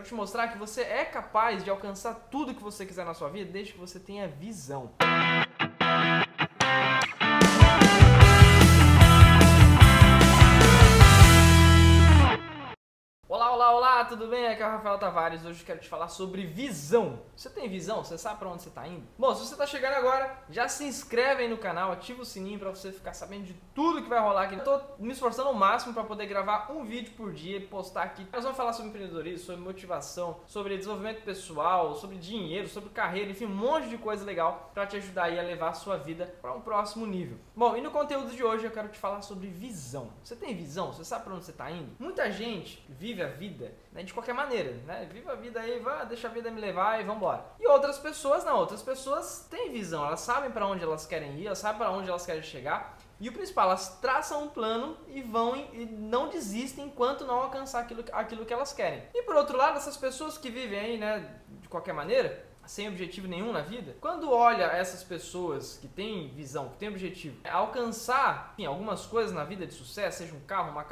Quero te mostrar que você é capaz de alcançar tudo que você quiser na sua vida desde que você tenha visão. Olá, olá, olá, tudo bem? Aqui é o Rafael Tavares. Hoje eu quero te falar sobre visão. Você tem visão? Você sabe para onde você está indo? Bom, se você está chegando agora, já se inscreve aí no canal, ativa o sininho para você ficar sabendo de tudo que vai rolar aqui. Eu tô me esforçando ao máximo para poder gravar um vídeo por dia e postar aqui. Nós vamos falar sobre empreendedorismo, sobre motivação, sobre desenvolvimento pessoal, sobre dinheiro, sobre carreira, enfim, um monte de coisa legal para te ajudar aí a levar a sua vida para um próximo nível. Bom, e no conteúdo de hoje eu quero te falar sobre visão. Você tem visão? Você sabe para onde você está indo? Muita gente vive vive a vida né, de qualquer maneira, né? Viva a vida aí, vá, deixa a vida me levar e vambora. E outras pessoas não, outras pessoas têm visão, elas sabem para onde elas querem ir, elas sabem para onde elas querem chegar. E o principal, elas traçam um plano e vão e não desistem enquanto não alcançar aquilo, aquilo que elas querem. E por outro lado, essas pessoas que vivem aí, né, de qualquer maneira, sem objetivo nenhum na vida, quando olha essas pessoas que têm visão, que têm objetivo, alcançar enfim, algumas coisas na vida de sucesso, seja um carro, uma,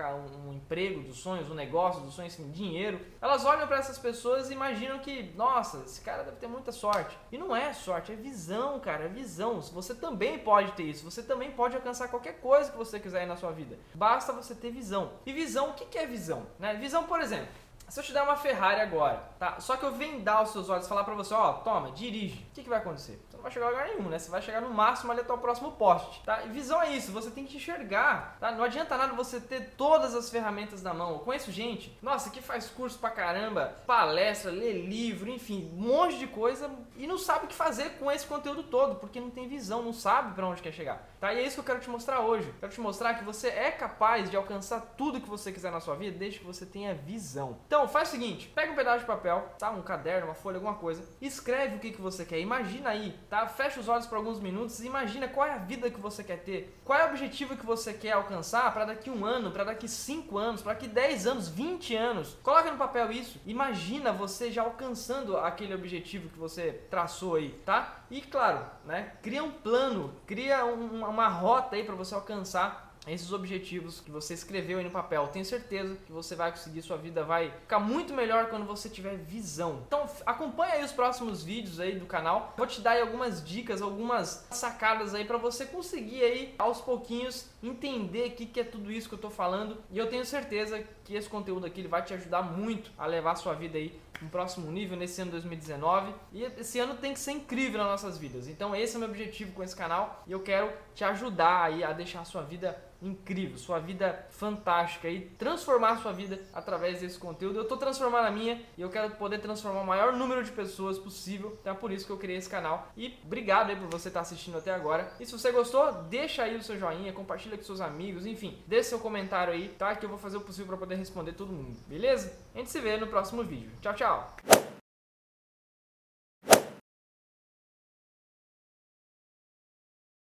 um emprego dos sonhos, um negócio dos sonhos, enfim, dinheiro, elas olham para essas pessoas e imaginam que, nossa, esse cara deve ter muita sorte. E não é sorte, é visão, cara, é visão. Você também pode ter isso, você também pode alcançar qualquer coisa que você quiser na sua vida. Basta você ter visão. E visão, o que é visão? Né? Visão, por exemplo, se eu te der uma Ferrari agora, tá? Só que eu vendar os seus olhos falar pra você, ó, toma, dirige. O que, que vai acontecer? Não vai chegar a lugar nenhum, né? Você vai chegar no máximo ali até o próximo poste, tá? E visão é isso, você tem que enxergar, tá? Não adianta nada você ter todas as ferramentas na mão. Eu conheço gente, nossa, que faz curso pra caramba, palestra, lê livro, enfim, um monte de coisa e não sabe o que fazer com esse conteúdo todo, porque não tem visão, não sabe para onde quer chegar, tá? E é isso que eu quero te mostrar hoje. quero te mostrar que você é capaz de alcançar tudo que você quiser na sua vida desde que você tenha visão. Então, então, faz o seguinte, pega um pedaço de papel, tá? Um caderno, uma folha, alguma coisa, escreve o que, que você quer, imagina aí, tá? Fecha os olhos por alguns minutos e imagina qual é a vida que você quer ter, qual é o objetivo que você quer alcançar para daqui um ano, para daqui cinco anos, para daqui 10 anos, 20 anos. Coloca no papel isso, imagina você já alcançando aquele objetivo que você traçou aí, tá? E claro, né? Cria um plano, cria um, uma rota aí para você alcançar esses objetivos que você escreveu aí no papel. Tenho certeza que você vai conseguir, sua vida vai ficar muito melhor quando você tiver visão. Então acompanha aí os próximos vídeos aí do canal. Vou te dar aí algumas dicas, algumas sacadas aí para você conseguir aí aos pouquinhos entender o que, que é tudo isso que eu tô falando. E eu tenho certeza que esse conteúdo aqui ele vai te ajudar muito a levar a sua vida aí um próximo nível nesse ano 2019. E esse ano tem que ser incrível nas nossas vidas. Então esse é o meu objetivo com esse canal e eu quero te ajudar aí a deixar a sua vida incrível, sua vida fantástica e transformar sua vida através desse conteúdo. Eu estou transformando a minha e eu quero poder transformar o maior número de pessoas possível. Então é por isso que eu criei esse canal. E obrigado aí por você estar assistindo até agora. E se você gostou, deixa aí o seu joinha, compartilha com seus amigos, enfim, deixa seu comentário aí, tá? Que eu vou fazer o possível para poder responder todo mundo, beleza? A gente se vê no próximo vídeo. Tchau, tchau!